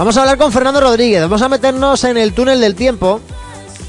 Vamos a hablar con Fernando Rodríguez, vamos a meternos en el túnel del tiempo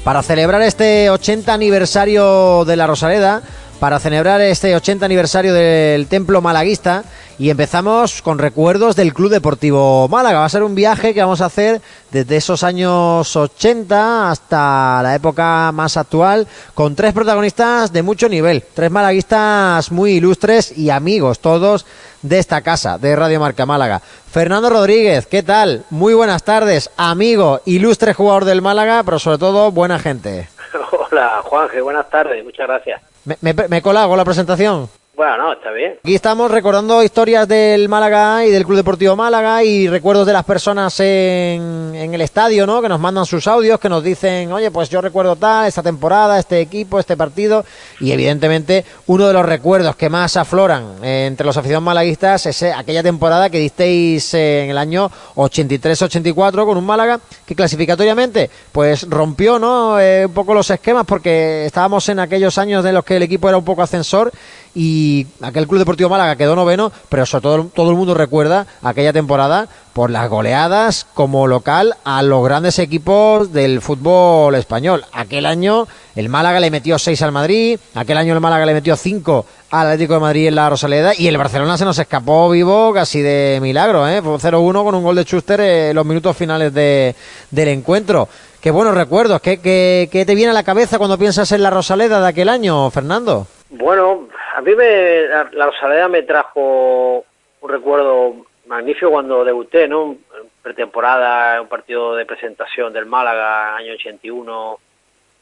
para celebrar este 80 aniversario de la Rosaleda, para celebrar este 80 aniversario del Templo Malaguista y empezamos con recuerdos del Club Deportivo Málaga. Va a ser un viaje que vamos a hacer desde esos años 80 hasta la época más actual, con tres protagonistas de mucho nivel, tres malaguistas muy ilustres y amigos todos de esta casa, de Radio Marca Málaga. Fernando Rodríguez, ¿qué tal? Muy buenas tardes, amigo, ilustre jugador del Málaga, pero sobre todo buena gente. Hola, Juanje, buenas tardes, muchas gracias. ¿Me, me, la presentación? Bueno, no, está bien. Aquí estamos recordando historias del Málaga y del Club Deportivo Málaga y recuerdos de las personas en, el estadio, ¿no? Que nos mandan sus audios, que nos dicen, oye, pues yo recuerdo tal, esta temporada, este equipo, este partido. Y evidentemente, uno de los recuerdos que más afloran eh, entre los aficionados malaguistas es eh, aquella temporada que disteis eh, en el año 83-84 con un Málaga que clasificatoriamente, pues rompió, ¿no? un poco los esquemas porque estábamos en aquellos años de los que el equipo era un poco ascensor y aquel Club Deportivo Málaga quedó noveno, pero sobre todo todo el mundo recuerda aquella temporada por las goleadas como local a los grandes equipos del fútbol español. Aquel año el Málaga le metió 6 al Madrid, aquel año el Málaga le metió 5 al Atlético de Madrid en la Rosaleda y el Barcelona se nos escapó vivo casi de milagro, ¿eh? Fue 0-1 con un gol de Schuster en los minutos finales de, del encuentro. Qué buenos recuerdos, ¿Qué, qué, qué te viene a la cabeza cuando piensas en la Rosaleda de aquel año, Fernando? Bueno, a mí me, la, la Rosaleda me trajo un recuerdo magnífico cuando debuté, ¿no? Pretemporada, un partido de presentación del Málaga, año 81,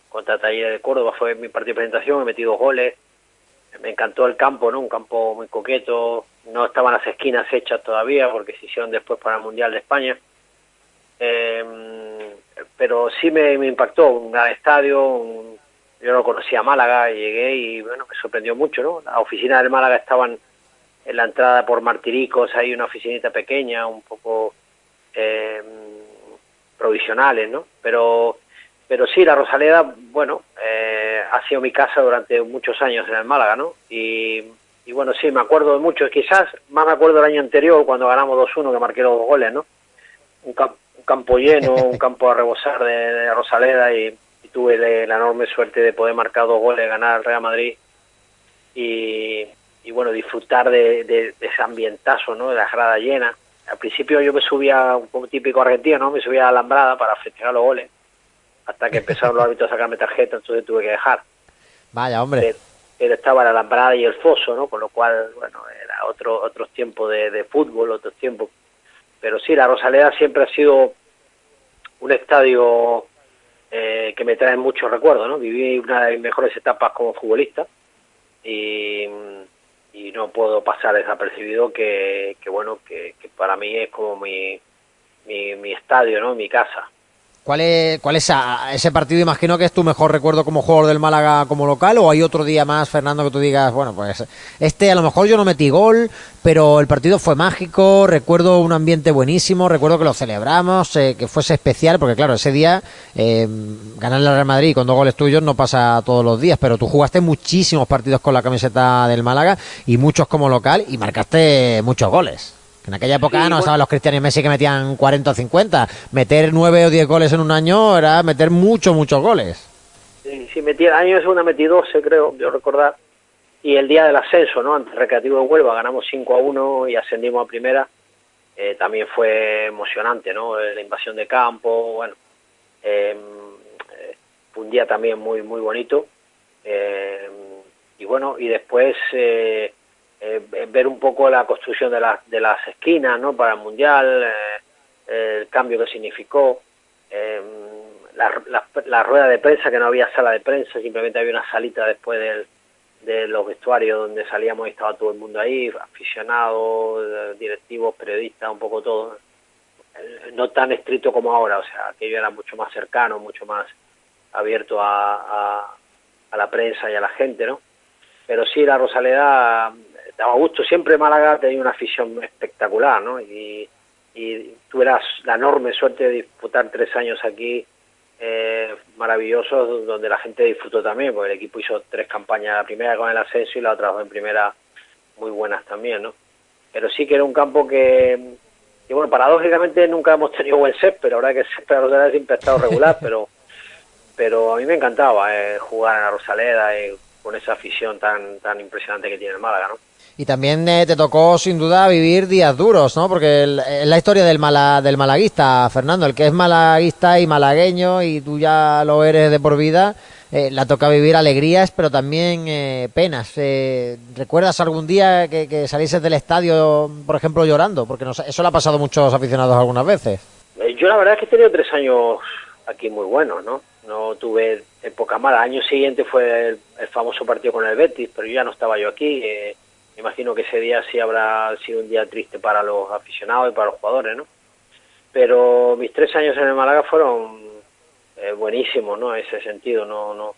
contra Taller de Córdoba, fue mi partido de presentación, he metido goles, me encantó el campo, ¿no? Un campo muy coqueto, no estaban las esquinas hechas todavía porque se hicieron después para el Mundial de España. Eh, pero sí me, me, impactó, un gran estadio, un, yo no conocía Málaga, llegué y bueno, me sorprendió mucho, ¿no? Las oficinas del Málaga estaban en la entrada por Martiricos, hay una oficinita pequeña, un poco eh, provisionales, ¿no? Pero, pero sí, la Rosaleda, bueno, eh, ha sido mi casa durante muchos años en el Málaga, ¿no? Y, y bueno, sí, me acuerdo de mucho, quizás más me acuerdo del año anterior cuando ganamos 2-1 que marqué los goles, ¿no? Un, camp un campo lleno, un campo a rebosar de, de Rosaleda y tuve la enorme suerte de poder marcar dos goles, ganar al Real Madrid y, y bueno, disfrutar de, de, de, ese ambientazo, ¿no? De la grada llena. Al principio yo me subía, como típico argentino, ¿no? Me subía a la alambrada para festejar los goles, hasta que empezaron los árbitros a sacarme tarjeta, entonces tuve que dejar. Vaya, hombre. Pero, pero estaba la alambrada y el foso, ¿no? Con lo cual, bueno, era otro otros tiempos de, de fútbol, otros tiempos. Pero sí, la Rosaleda siempre ha sido un estadio eh, que me trae muchos recuerdos, ¿no? Viví una de mis mejores etapas como futbolista y, y no puedo pasar desapercibido que, que bueno, que, que, para mí es como mi, mi, mi estadio, ¿no? Mi casa. ¿Cuál es, ¿Cuál ese partido? Imagino que es tu mejor recuerdo como jugador del Málaga como local o hay otro día más, Fernando, que tú digas, bueno, pues este a lo mejor yo no metí gol, pero el partido fue mágico, recuerdo un ambiente buenísimo, recuerdo que lo celebramos, eh, que fuese especial, porque claro, ese día eh, ganar el Real Madrid con dos goles tuyos no pasa todos los días, pero tú jugaste muchísimos partidos con la camiseta del Málaga y muchos como local y marcaste muchos goles. En aquella época sí, no bueno. estaban los Cristianos y Messi que metían 40 o 50. Meter 9 o 10 goles en un año era meter muchos, muchos goles. Sí, sí metí, el año segundo metí 12, creo, yo recordar. Y el día del ascenso, ¿no? Ante Recreativo de Huelva ganamos 5 a 1 y ascendimos a primera. Eh, también fue emocionante, ¿no? La invasión de campo, bueno. Eh, fue un día también muy, muy bonito. Eh, y bueno, y después eh, eh, ver un poco la construcción de, la, de las esquinas ¿no? para el Mundial, eh, el cambio que significó, eh, la, la, la, rueda de prensa, que no había sala de prensa, simplemente había una salita después de los vestuarios donde salíamos y estaba todo el mundo ahí, aficionados, directivos, periodistas, un poco todo. No tan estricto como ahora, o sea, aquello era mucho más cercano, mucho más abierto a, a, a la prensa y a la gente, ¿no? Pero sí, la Rosaleda daba gusto. Siempre Málaga tenía una afición espectacular, ¿no? Y, y tuve la, la, enorme suerte de disputar tres años aquí eh, maravillosos, donde la gente disfrutó también, porque el equipo hizo tres campañas, la primera con el ascenso y la otra dos en primera muy buenas también, ¿no? Pero sí que era un campo que, y bueno, paradójicamente nunca hemos tenido buen set, pero ahora que el la Rosaleda siempre ha estado regular, pero pero a mí me encantaba eh, jugar en la Rosaleda y con esa afición tan tan impresionante que tiene el Málaga, ¿no? Y también eh, te tocó sin duda vivir días duros, ¿no? Porque es la historia del mala, del malaguista, Fernando, el que es malaguista y malagueño y tú ya lo eres de por vida, eh, la toca vivir alegrías, pero también eh, penas. Eh, ¿Recuerdas algún día que, que salieses del estadio, por ejemplo, llorando? Porque no, eso le ha pasado a muchos aficionados algunas veces. Yo la verdad es que he tenido tres años aquí muy buenos, ¿no? No tuve época mala. El año siguiente fue el, el famoso partido con el Betis, pero ya no estaba yo aquí. Imagino que ese día sí habrá sido un día triste para los aficionados y para los jugadores, ¿no? Pero mis tres años en el Málaga fueron eh, buenísimos, ¿no? En ese sentido, no, no,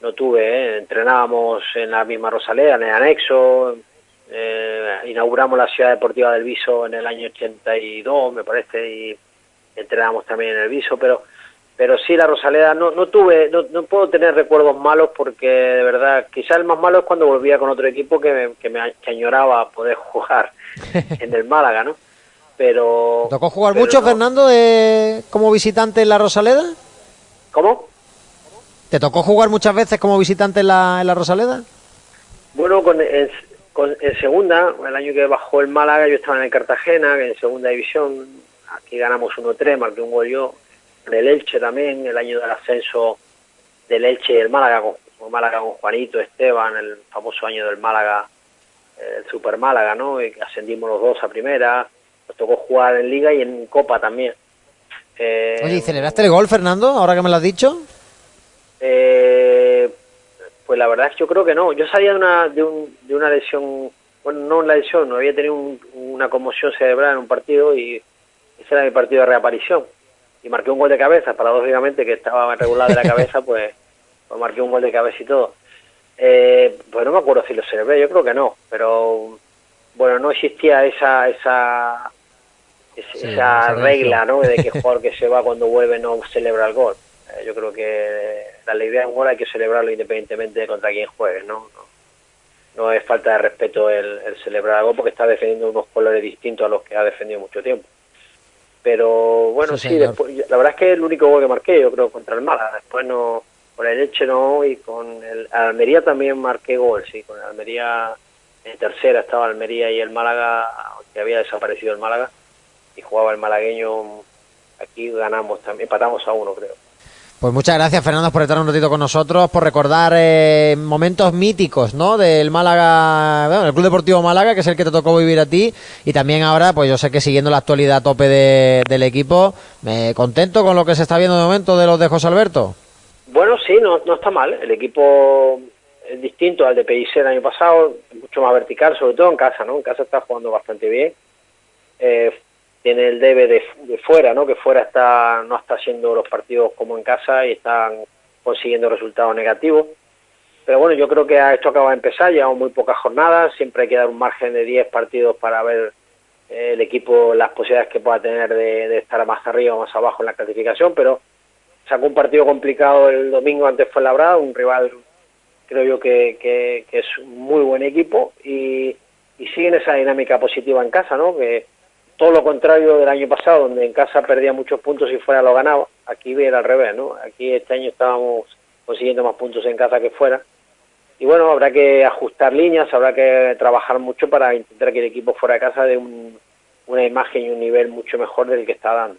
no tuve, ¿eh? entrenábamos en la misma Rosaleda, en el anexo, eh, inauguramos la ciudad deportiva del Viso en el año 82, me parece, y entrenábamos también en el Viso, pero pero sí la Rosaleda no, no tuve, no, no puedo tener recuerdos malos porque de verdad, quizá el más malo es cuando volvía con otro equipo que me, que me que añoraba poder jugar en el Málaga, ¿no? Pero... ¿Tocó jugar pero mucho, no. Fernando, de, como visitante en la Rosaleda? ¿Cómo? ¿Te tocó jugar muchas veces como visitante en la, en la Rosaleda? Bueno, con, en, con- en segunda, el año que bajó el Málaga, yo estaba en el Cartagena, en segunda división, aquí ganamos 1-3, marqué un gol yo, en el Elche también, el año del ascenso del Elche y el Málaga, con, Málaga con Juanito, Esteban, el famoso año del Málaga, eh, el Super Málaga, ¿no? Y ascendimos los dos a primera, nos tocó jugar en Liga y en Copa también. Eh, Oye, ¿y celebraste el gol, Fernando, ahora que me lo has dicho? Eh, pues la verdad es que yo creo que no. Yo salía de una, de, un- de una lesión, bueno, no una lesión, no había tenido un- una conmoción cerebral en un partido y ese era mi partido de reaparición. Y marqué un gol de cabeza, paradójicamente, que estaba regular de la cabeza, pues, pues marqué un gol de cabeza y todo. Eh, pues no me acuerdo si lo celebré, yo creo que no, pero bueno, no existía esa esa Sí, esa esa regla, ¿no? De que el jugador que se va cuando vuelve no celebra el gol. Eh, yo creo que la idea de un gol hay que celebrarlo independientemente de contra quién juegue, ¿no? No, no es falta de respeto el, el celebrar el gol porque está defendiendo unos colores distintos a los que ha defendido mucho tiempo. Pero bueno, Sí, después, la verdad es que es el único gol que marqué, yo creo, contra el Málaga. Después no, con el Elche no, y con el Almería también marqué gol, sí, con el Almería en tercera estaba Almería y el Málaga, que había desaparecido el Málaga, y jugaba el malagueño, aquí ganamos también, empatamos a uno, creo. Pues muchas gracias, Fernando, por estar un ratito con nosotros, por recordar eh, momentos míticos, ¿no? Del Málaga, bueno, el Club Deportivo Málaga, que es el que te tocó vivir a ti, y también ahora, pues yo sé que siguiendo la actualidad a tope de- del equipo, me contento con lo que se está viendo de momento de los de José Alberto. Bueno, sí, no, no está mal. El equipo es distinto al de PIC el año pasado, mucho más vertical, sobre todo en casa, ¿no? En casa está jugando bastante bien. Eh, tiene el debe de, de fuera, ¿no? Que fuera está no está haciendo los partidos como en casa y están consiguiendo resultados negativos. Pero bueno, yo creo que esto acaba de empezar, llevamos muy pocas jornadas, siempre hay que dar un margen de 10 partidos para ver eh, el equipo las posibilidades que pueda tener de, estar más arriba o más abajo en la clasificación, pero sacó un partido complicado el domingo ante Fuenlabrada, un rival creo yo que, que, que es un muy buen equipo y, y siguen esa dinámica positiva en casa, ¿no? Que todo lo contrario del año pasado, donde en casa perdía muchos puntos y fuera lo ganaba, aquí era al revés, ¿no? Aquí este año estábamos consiguiendo más puntos en casa que fuera. Y bueno, habrá que ajustar líneas, habrá que trabajar mucho para intentar que el equipo fuera de casa dé un- una imagen y un nivel mucho mejor del que está dando.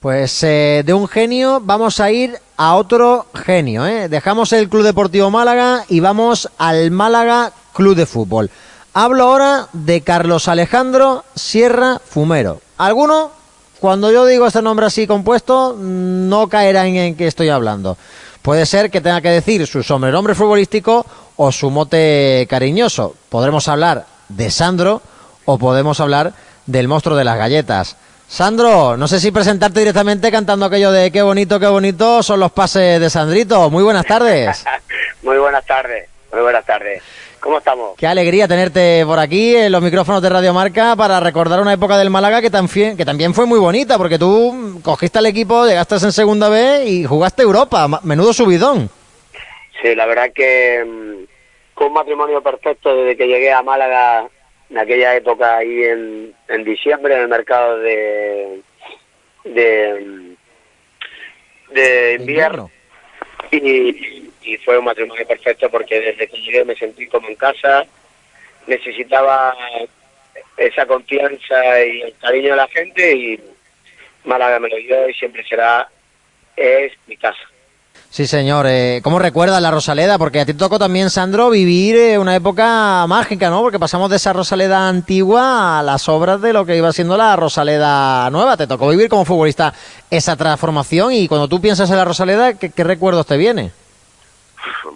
Pues eh, de un genio vamos a ir a otro genio. ¿eh? Dejamos el Club Deportivo Málaga y vamos al Málaga Club de Fútbol. Hablo ahora de Carlos Alejandro Sierra Fumero. ¿Alguno? Cuando yo digo este nombre así compuesto, no caerá en, qué estoy hablando. Puede ser que tenga que decir su sobrenombre futbolístico o su mote cariñoso. Podremos hablar de Sandro o podemos hablar del monstruo de las galletas. Sandro, no sé si presentarte directamente cantando aquello de qué bonito, qué bonito son los pases de Sandrito. Muy buenas tardes. Muy buenas tardes, muy buenas tardes. ¿Cómo estamos? Qué alegría tenerte por aquí en los micrófonos de Radio Marca para recordar una época del Málaga que también, que también fue muy bonita, porque tú cogiste al equipo, llegaste en segunda vez y jugaste Europa. Menudo subidón. Sí, la verdad que mm, fue un matrimonio perfecto desde que llegué a Málaga en aquella época ahí en, en diciembre en el mercado de de, de invierno y, y fue un matrimonio perfecto porque desde que llegué me sentí como en casa necesitaba esa confianza y el cariño de la gente y Málaga me lo dio y siempre será es mi casa. Sí, señor. Eh, ¿Cómo recuerdas la Rosaleda? Porque a ti te tocó también, Sandro, vivir eh, una época mágica, ¿no? Porque pasamos de esa Rosaleda antigua a las obras de lo que iba siendo la Rosaleda nueva. Te tocó vivir como futbolista esa transformación y cuando tú piensas en la Rosaleda, ¿qué, qué recuerdos te viene?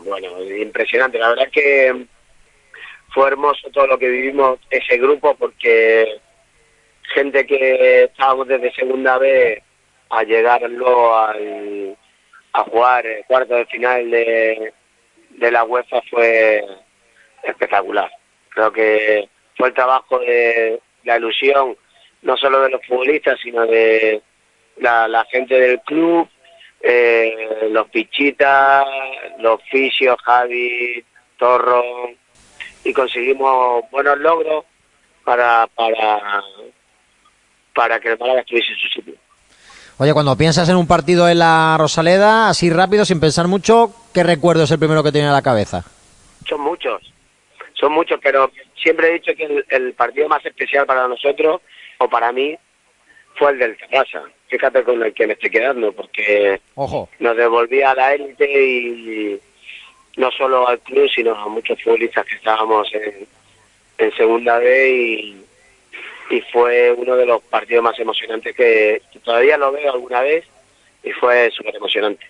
Bueno, impresionante. La verdad que fue hermoso todo lo que vivimos ese grupo porque gente que estábamos desde segunda vez a llegar luego al a jugar el cuarto de final de, de la UEFA fue espectacular. Creo que fue el trabajo de la ilusión, no solo de los futbolistas, sino de la gente del club, eh, los pichitas, los fisios, Javi, Torro, y conseguimos buenos logros para, para, para que el Málaga estuviese en su sitio. Oye, cuando piensas en un partido en la Rosaleda, así rápido, sin pensar mucho, ¿qué recuerdo es el primero que te viene a la cabeza? Son muchos, son muchos, pero siempre he dicho que el, el partido más especial para nosotros, o para mí, fue el del Terrassa. Fíjate con el que me estoy quedando, porque Ojo. nos devolvía a la élite y no solo al club, sino a muchos futbolistas que estábamos en, en segunda B y, y fue uno de los partidos más emocionantes que, que todavía lo veo alguna vez y fue súper emocionante.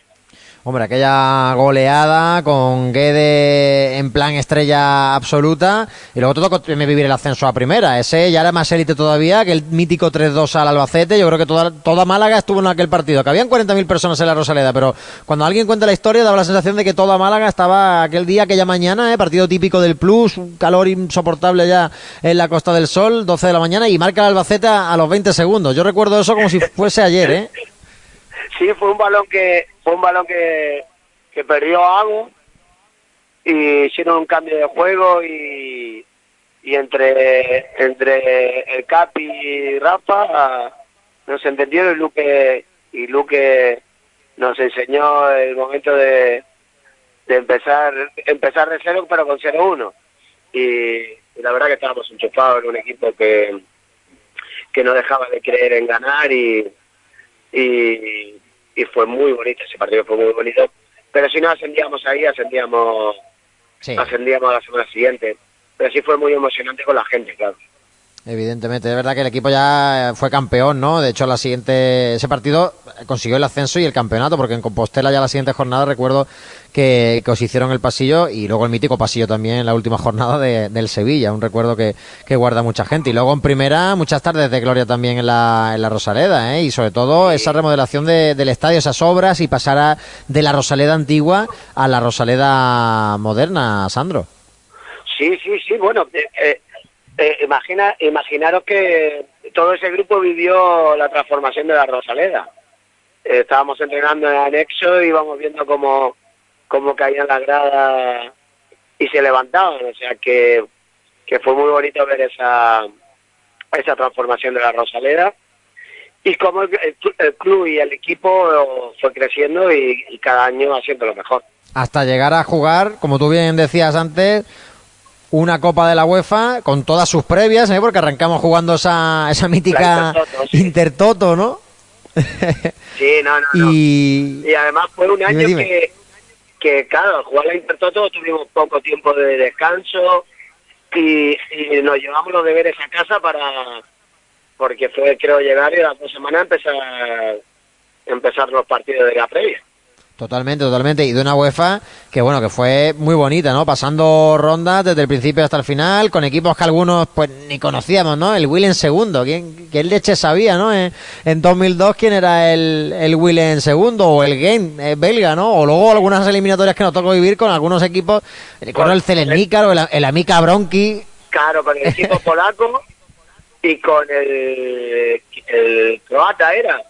Hombre, aquella goleada con Guede en plan estrella absoluta y luego todo me vivir el ascenso a primera. Ese ya era más élite todavía que el mítico 3-2 al Albacete. Yo creo que toda, toda Málaga estuvo en aquel partido. Que habían 40.000 personas en la Rosaleda, pero cuando alguien cuenta la historia daba la sensación de que toda Málaga estaba aquel día, aquella mañana, ¿eh? partido típico del Plus, un calor insoportable ya en la Costa del Sol, 12 de la mañana y marca el Albacete a los 20 segundos. Yo recuerdo eso como si fuese ayer, ¿eh? Sí, fue un balón que fue un balón que, que perdió Agu y hicieron un cambio de juego y, y entre entre el Capi y Rafa nos entendieron y Luque y Luque nos enseñó el momento de, de empezar empezar de cero pero con 0-1 y, y la verdad que estábamos enchufados en un equipo que que no dejaba de creer en ganar y y, y fue muy bonito ese partido fue muy bonito. Pero si no ascendíamos ahí ascendíamos Sí. ascendíamos a la semana siguiente. Pero sí fue muy emocionante con la gente claro Evidentemente, es verdad que el equipo ya fue campeón, ¿no? De hecho, la siguiente, ese partido consiguió el ascenso y el campeonato, porque en Compostela ya la siguiente jornada recuerdo que, que os hicieron el pasillo y luego el mítico pasillo también en la última jornada de- del Sevilla, un recuerdo que, que guarda mucha gente. Y luego en primera, muchas tardes de gloria también en la, en la Rosaleda, ¿eh? Y sobre todo esa remodelación de- del estadio, esas obras y pasar a- de la Rosaleda antigua a la Rosaleda moderna, Sandro. Sí, sí, sí, bueno, eh, eh, eh, imagina, imaginaros que todo ese grupo vivió la transformación de la Rosaleda. Eh, estábamos entrenando en anexo y íbamos viendo cómo, cómo caían las gradas y se levantaban, o sea que, que fue muy bonito ver esa, esa transformación de la Rosaleda y cómo el, el club y el equipo fue creciendo y, y cada año haciendo lo mejor. hasta llegar a jugar, como tú bien decías antes, una Copa de la UEFA con todas sus previas, ¿eh? porque arrancamos jugando esa, esa mítica Intertoto, sí. Intertoto, ¿no? Sí, no, no, no. y Y además fue un año Dime, dime. Que, que, claro, al jugar la Intertoto tuvimos poco tiempo de descanso y, y nos llevamos los deberes a casa para, porque fue creo llegar y las dos semanas empezar, empezar los partidos de la previa. Totalmente, totalmente. Y de una UEFA que, bueno, que fue muy bonita, ¿no? Pasando rondas desde el principio hasta el final, con equipos que algunos, pues, ni conocíamos, ¿no? El Will en segundo. ¿Quién, quién leche sabía, no? En, en 2002, ¿quién era el, el Will en segundo? O el Game eh, belga, ¿no? O luego algunas eliminatorias que nos tocó vivir con algunos equipos. Recuerdo el Celenícar o el, el Amica Bronchi. Claro, con el equipo polaco y con el, el croata era,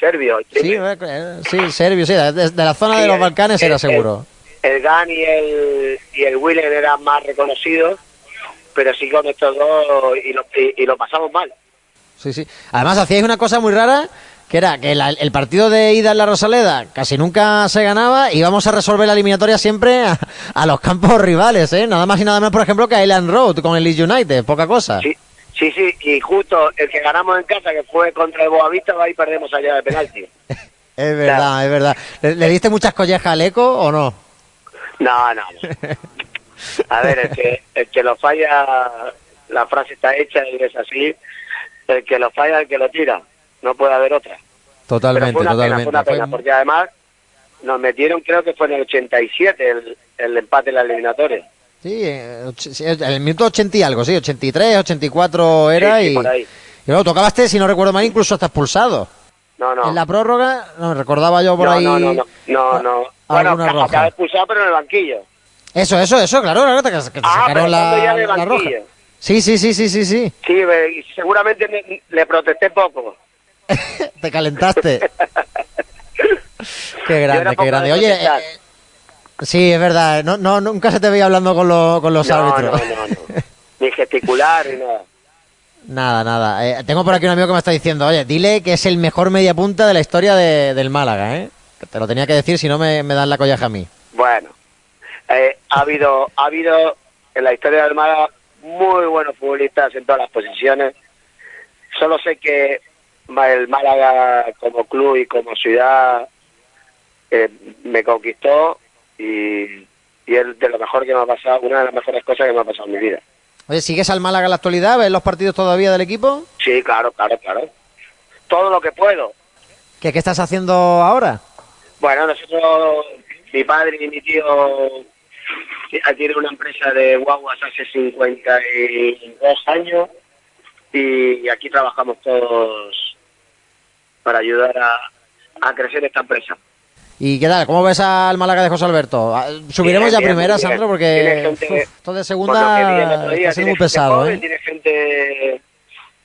serbio. el Sí, eh, sí, serbio, sí. De, de la zona Sí, de los el- Balcanes era el- seguro. El GAN y el, y el Willen eran más reconocidos pero sí con estos dos y lo, y, lo pasamos mal. Sí, sí. Además hacíais una cosa muy rara, que era que el partido de ida en la Rosaleda casi nunca se ganaba y vamos a resolver la eliminatoria siempre a, los campos rivales, ¿eh? Nada más y nada menos, por ejemplo, que a Island Road con el Leeds United, poca cosa. Sí, sí, sí, y justo el que ganamos en casa, que fue contra el Boavista, va y perdemos allá de penalti. es verdad, es verdad. ¿Le, diste muchas collejas al eco o no? No, no. A ver, el que, el que lo falla, la frase está hecha y es así. El que lo falla, el que lo tira. No puede haber otra. Totalmente, fue una totalmente. Pena, fue una pena, porque además nos metieron, creo que fue en el 87 el, el empate en la eliminatoria. Sí, en el minuto 80 y algo, sí, 83, 84 era y, y luego tocabaste, si no recuerdo mal, incluso hasta expulsado. No, no. En la prórroga, no, recordaba yo por ahí. No, no, no, no, no. Bueno, acaba expulsado, pero en el banquillo. Eso, eso, eso, claro, claro, que, que ah, sacaron la, la roja. Sí, sí, sí, sí, sí, sí. Sí, seguramente le protesté poco. te calentaste. qué grande, qué grande. Oye, eh, sí, es verdad, no, no, nunca se te veía hablando con, lo, con los árbitros. No, no, no. Ni gesticular ni nada. Nada, nada. Eh, tengo por aquí un amigo que me está diciendo, oye, dile que es el mejor mediapunta de la historia de, del Málaga, ¿eh? Te lo tenía que decir si no me, me dan la collaja a mí. Bueno, eh, ha habido ha habido en la historia del Málaga muy buenos futbolistas en todas las posiciones. Solo sé que el Málaga como club y como ciudad eh, me conquistó y, y es de lo mejor que me ha pasado, una de las mejores cosas que me ha pasado en mi vida. Oye, ¿sigues al Málaga en la actualidad? ¿Ves los partidos todavía del equipo? Sí, claro, claro, claro. Todo lo que puedo. ¿Qué, qué estás haciendo ahora? Bueno, nosotros, mi padre y mi tío tiene una empresa de guaguas hace 52 años y aquí trabajamos todos para ayudar a, crecer esta empresa. ¿Y qué tal? ¿Cómo ves al Málaga de José Alberto? Ah, subiremos ya primera, Sandro, porque todo de segunda es muy pesado. ¿eh? Tiene gente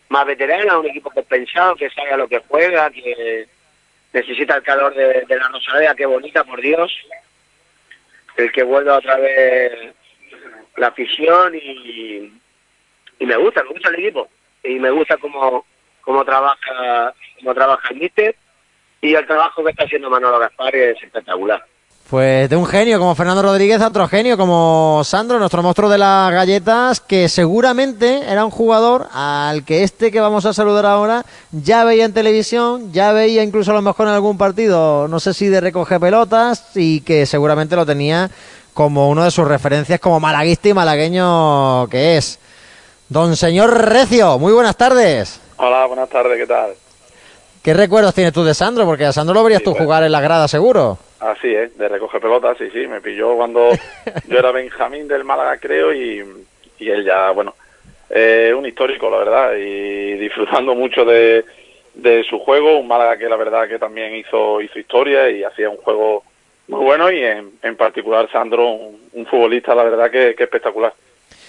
más veterana, un equipo compensado, que sabe a lo que juega, que necesita el calor de, de la Rosaleda, qué bonita, por Dios el que vuelva otra vez la afición y, y me gusta, me gusta el equipo y me gusta cómo, cómo trabaja cómo trabaja el míster y el trabajo que está haciendo Manolo Gaspar es espectacular. Pues de un genio como Fernando Rodríguez a otro genio como Sandro, nuestro monstruo de las galletas, que seguramente era un jugador al que este que vamos a saludar ahora ya veía en televisión, ya veía incluso a lo mejor en algún partido, no sé si de recoge pelotas, y que seguramente lo tenía como uno de sus referencias como malaguista y malagueño que es. Don señor Recio, muy buenas tardes. Hola, buenas tardes, ¿qué tal? ¿Qué recuerdos tienes tú de Sandro? Porque a Sandro lo verías tú pues. jugar en la grada seguro. Así es, de recoger pelotas, sí, sí, me pilló cuando yo era Benjamín del Málaga, creo, y, él ya, bueno, eh, un histórico, la verdad, y disfrutando mucho de, su juego, un Málaga que la verdad que también hizo, hizo historia y hacía un juego muy bueno y en, en particular Sandro, un, futbolista, la verdad que, que espectacular.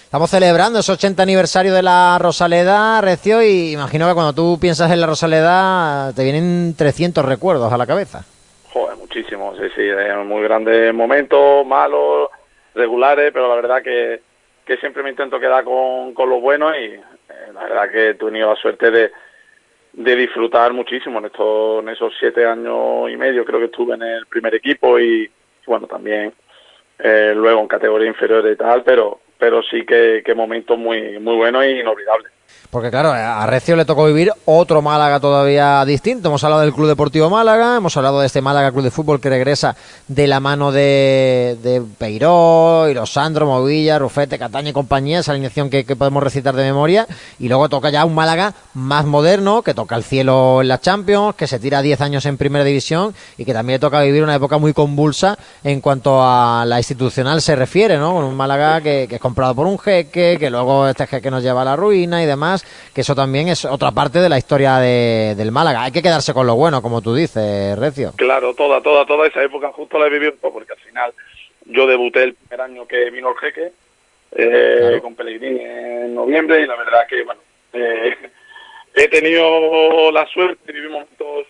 Estamos celebrando ese 80 aniversario de la Rosaleda, Recio, y imagino que cuando tú piensas en la Rosaleda te vienen 300 recuerdos a la cabeza. Joder, muchísimo, sí, sí, muy grandes momentos, malos, regulares, pero la verdad que, que siempre me intento quedar con, con lo bueno y eh, la verdad que he tenido la suerte de, de disfrutar muchísimo en, estos, en esos siete años y medio, creo que estuve en el primer equipo y, bueno, también eh, luego en categoría inferior y tal, pero pero sí que, que momentos muy, muy buenos e inolvidables. Porque claro, a Recio le tocó vivir otro Málaga todavía distinto. Hemos hablado del Club Deportivo Málaga, hemos hablado de este Málaga Club de Fútbol que regresa de la mano de, de Peiró, y los Sandro, Movilla, Rufete, Cataña y compañía, esa alineación que, podemos recitar de memoria. Y luego toca ya un Málaga más moderno, que toca el cielo en la Champions, que se tira 10 años en Primera División y que también le toca vivir una época muy convulsa en cuanto a la institucional se refiere, ¿no? Con un Málaga que, que es comprado por un jeque, que luego este jeque nos lleva a la ruina y demás que eso también es otra parte de la historia de, del Málaga. Hay que quedarse con lo bueno, como tú dices, Recio. Claro, toda, toda, toda esa época justo la he vivido porque al final yo debuté el primer año que vino el jeque eh, con Pellegrini en noviembre y la verdad que, bueno, eh, he tenido la suerte de vivir momentos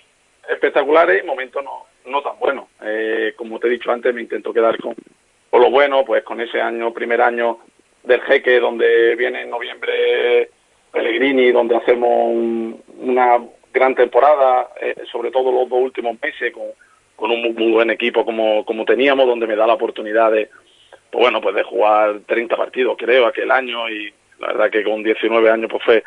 espectaculares y momentos no, no tan buenos. Eh, como te he dicho antes, me intento quedar con, con lo bueno, pues con ese año, primer año del jeque donde viene en noviembre Pellegrini, donde hacemos una gran temporada, eh, sobre todo los dos últimos meses, con, con un muy, buen equipo como, como teníamos, donde me da la oportunidad de, pues bueno, pues de jugar 30 partidos, creo, aquel año, y la verdad que con 19 años pues fue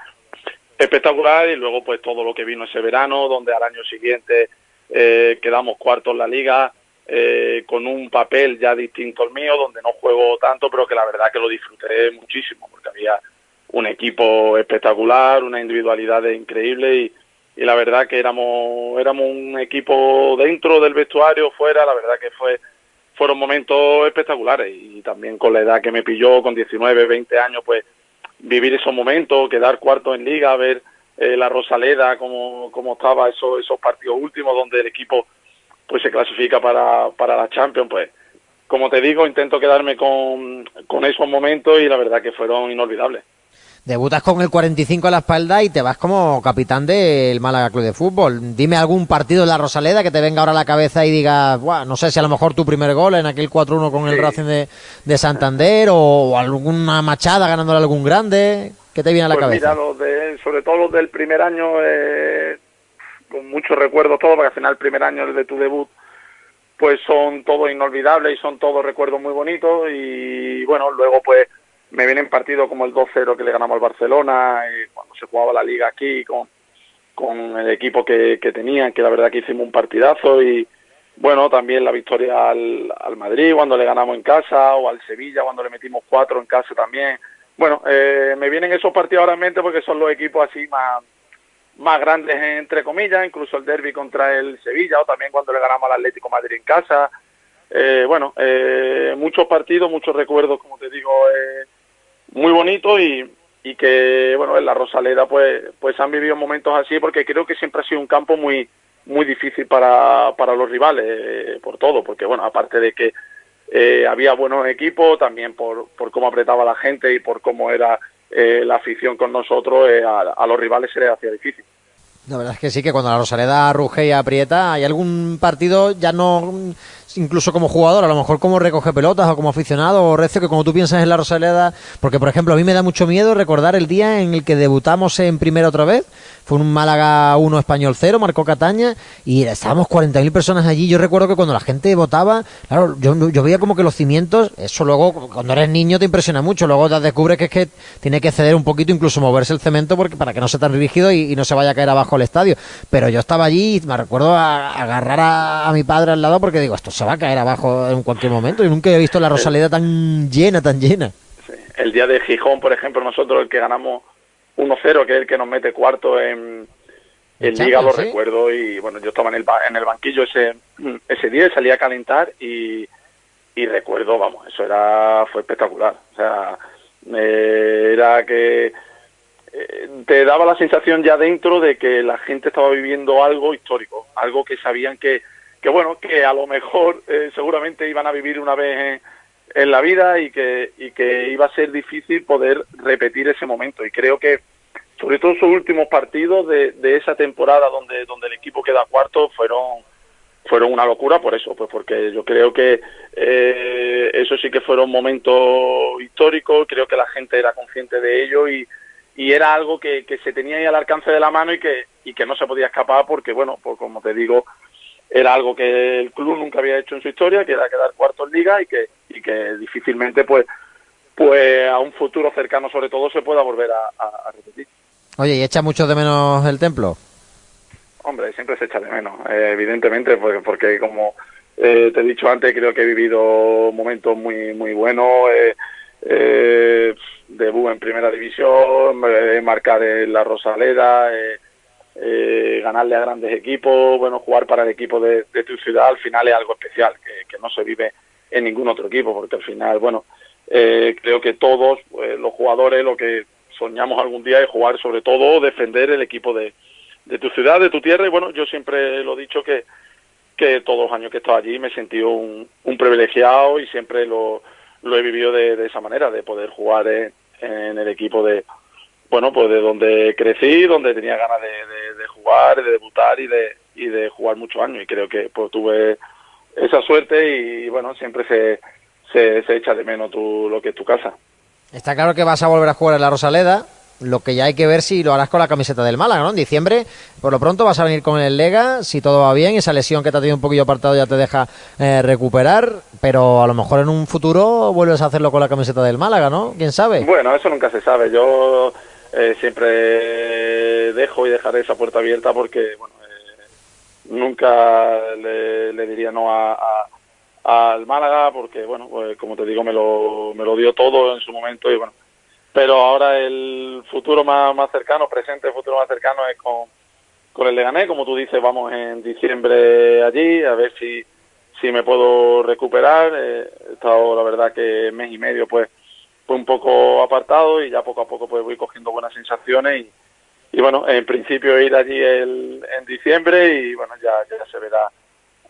espectacular, y luego pues todo lo que vino ese verano, donde al año siguiente eh, quedamos cuartos en la liga, eh, con un papel ya distinto al mío, donde no juego tanto, pero que la verdad que lo disfruté muchísimo, porque había un equipo espectacular, una individualidad increíble y, y la verdad que éramos éramos un equipo dentro del vestuario, fuera, la verdad que fue fueron momentos espectaculares y también con la edad que me pilló, con 19, 20 años, pues vivir esos momentos, quedar cuarto en liga, ver eh, la Rosaleda, cómo, cómo estaba esos, esos partidos últimos donde el equipo pues se clasifica para, para la Champions, pues como te digo, intento quedarme con, con esos momentos y la verdad que fueron inolvidables. Debutas con el 45 a la espalda y te vas como capitán del Málaga Club de Fútbol. Dime algún partido en la Rosaleda que te venga ahora a la cabeza y digas, no sé si a lo mejor tu primer gol en aquel 4-1 con el Racing de, de, Santander o alguna machada ganándole a algún grande. ¿Qué te viene a la pues cabeza? Mira, de, sobre todo los del primer año, eh, con muchos recuerdos todos, porque al final el primer año de tu debut pues son todos inolvidables y son todos recuerdos muy bonitos y bueno, luego pues me vienen partidos como el 2-0 que le ganamos al Barcelona, y cuando se jugaba la liga aquí con, con el equipo que, que tenían, que la verdad que hicimos un partidazo y bueno, también la victoria al, al Madrid cuando le ganamos en casa o al Sevilla cuando le metimos cuatro en casa también. Bueno, eh, me vienen esos partidos ahora en mente porque son los equipos así más, más grandes entre comillas, incluso el derby contra el Sevilla o también cuando le ganamos al Atlético Madrid en casa. Eh, bueno, eh, muchos partidos, muchos recuerdos, como te digo, eh, muy bonito y, y que bueno en la Rosaleda pues pues han vivido momentos así porque creo que siempre ha sido un campo muy muy difícil para, para los rivales eh, por todo porque bueno aparte de que eh, había buenos equipos también por, por cómo apretaba la gente y por cómo era eh, la afición con nosotros eh, a, a los rivales se les hacía difícil. La verdad es que sí, que cuando la Rosaleda ruge y aprieta, hay algún partido ya no incluso como jugador, a lo mejor como recoge pelotas o como aficionado o recio que como tú piensas en la Rosaleda, porque por ejemplo a mí me da mucho miedo recordar el día en el que debutamos en primera otra vez, fue un Málaga 1 Español 0, marcó Cataña y estábamos 40.000 personas allí, yo recuerdo que cuando la gente votaba, claro, yo, veía como que los cimientos, eso luego cuando eres niño te impresiona mucho, luego te descubres que es que tiene que ceder un poquito, incluso moverse el cemento porque para que no sea tan rígido y, no se vaya a caer abajo el estadio, pero yo estaba allí y me recuerdo agarrar a, a mi padre al lado porque digo, esto se va a caer abajo en cualquier momento. Y nunca he visto la Rosaleda tan llena, tan llena. El día de Gijón, por ejemplo, nosotros el que ganamos 1-0, que es el que nos mete cuarto en, en Liga, lo ¿sí? recuerdo. Y bueno, yo estaba en el, en el banquillo ese, ese día, salía a calentar y, y recuerdo, vamos, eso era fue espectacular. O sea, eh, era que te daba la sensación ya dentro de que la gente estaba viviendo algo histórico, algo que sabían que, que bueno, que a lo mejor eh, seguramente iban a vivir una vez en, en, la vida y que, y que iba a ser difícil poder repetir ese momento. Y creo que, sobre todo esos últimos partidos de, de esa temporada donde, donde el equipo queda cuarto fueron fueron una locura por eso, pues porque yo creo que eh, eso sí que fueron momentos históricos, creo que la gente era consciente de ello y, y era algo que, que, se tenía ahí al alcance de la mano y que, y que no se podía escapar porque, bueno, pues como te digo, era algo que el club nunca había hecho en su historia, que era quedar cuarto en liga y que, y que difícilmente, pues, pues a un futuro cercano sobre todo se pueda volver a, repetir. Oye, ¿y echa mucho de menos el templo? Hombre, siempre se echa de menos, eh, evidentemente, porque, porque como eh, te he dicho antes, creo que he vivido momentos muy, muy buenos. Eh, eh, debut en primera división, eh, marcar en la Rosaleda, eh, ganarle a grandes equipos, bueno, jugar para el equipo de, tu ciudad al final es algo especial, que, no se vive en ningún otro equipo, porque al final, bueno, eh, creo que todos los jugadores lo que soñamos algún día es jugar sobre todo, defender el equipo de, de tu ciudad, de tu tierra, y bueno, yo siempre lo he dicho que, que todos los años que he estado allí me he sentido un, privilegiado y siempre lo, lo he vivido de, de esa manera, de poder jugar en, el equipo de, bueno, pues de donde crecí, donde tenía ganas de, de, de, jugar, de debutar y de, y de jugar muchos años. Y creo que pues tuve esa suerte y bueno, siempre se, se, se echa de menos tu, lo que es tu casa. Está claro que vas a volver a jugar en la Rosaleda. Lo que ya hay que ver si lo harás con la camiseta del Málaga, ¿no? En diciembre, por lo pronto vas a venir con el Lega, si todo va bien, esa lesión que te ha tenido un poquillo apartado ya te deja eh, recuperar, pero a lo mejor en un futuro vuelves a hacerlo con la camiseta del Málaga, ¿no? ¿Quién sabe? Bueno, eso nunca se sabe. Yo eh, siempre dejo y dejaré esa puerta abierta porque, bueno, eh, nunca le, diría no a, al Málaga porque, bueno, pues, como te digo, me lo, me lo dio todo en su momento y, bueno, pero ahora el futuro más, más cercano, presente, futuro más cercano es con, con el Leganés, como tú dices, vamos en diciembre allí, a ver si, si me puedo recuperar, eh, he estado la verdad que mes y medio pues, fue un poco apartado y ya poco a poco pues voy cogiendo buenas sensaciones y, y bueno, en principio ir allí el, en diciembre y bueno, ya, ya se verá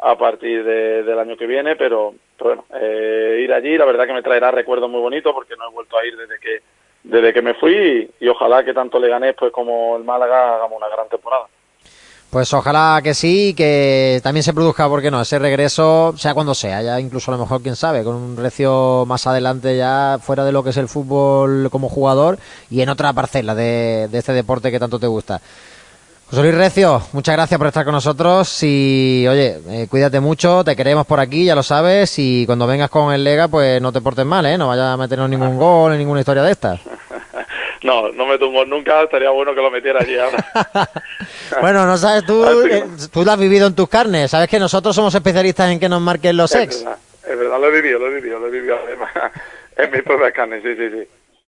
a partir del año que viene, pero, bueno, eh, ir allí la verdad que me traerá recuerdos muy bonitos porque no he vuelto a ir desde que desde que me fui y, ojalá que tanto le gané pues como el Málaga hagamos una gran temporada. Pues ojalá que sí, que también se produzca, porque no? Ese regreso, sea cuando sea, ya incluso a lo mejor, quién sabe, con un recio más adelante ya fuera de lo que es el fútbol como jugador y en otra parcela de, de este deporte que tanto te gusta. José Luis Recio, muchas gracias por estar con nosotros y oye, eh, cuídate mucho, te queremos por aquí, ya lo sabes, y cuando vengas con el Lega, pues no te portes mal, ¿eh? No vayas a meternos ningún gol, ni ninguna historia de estas. No, no meto un gol nunca, estaría bueno que lo metiera allí ahora. bueno, no sabes, tú, eh, tú lo has vivido en tus carnes, sabes que nosotros somos especialistas en que nos marquen los ex. es verdad, lo he vivido, lo he vivido, lo he vivido además en mis propias carnes, sí, sí, sí.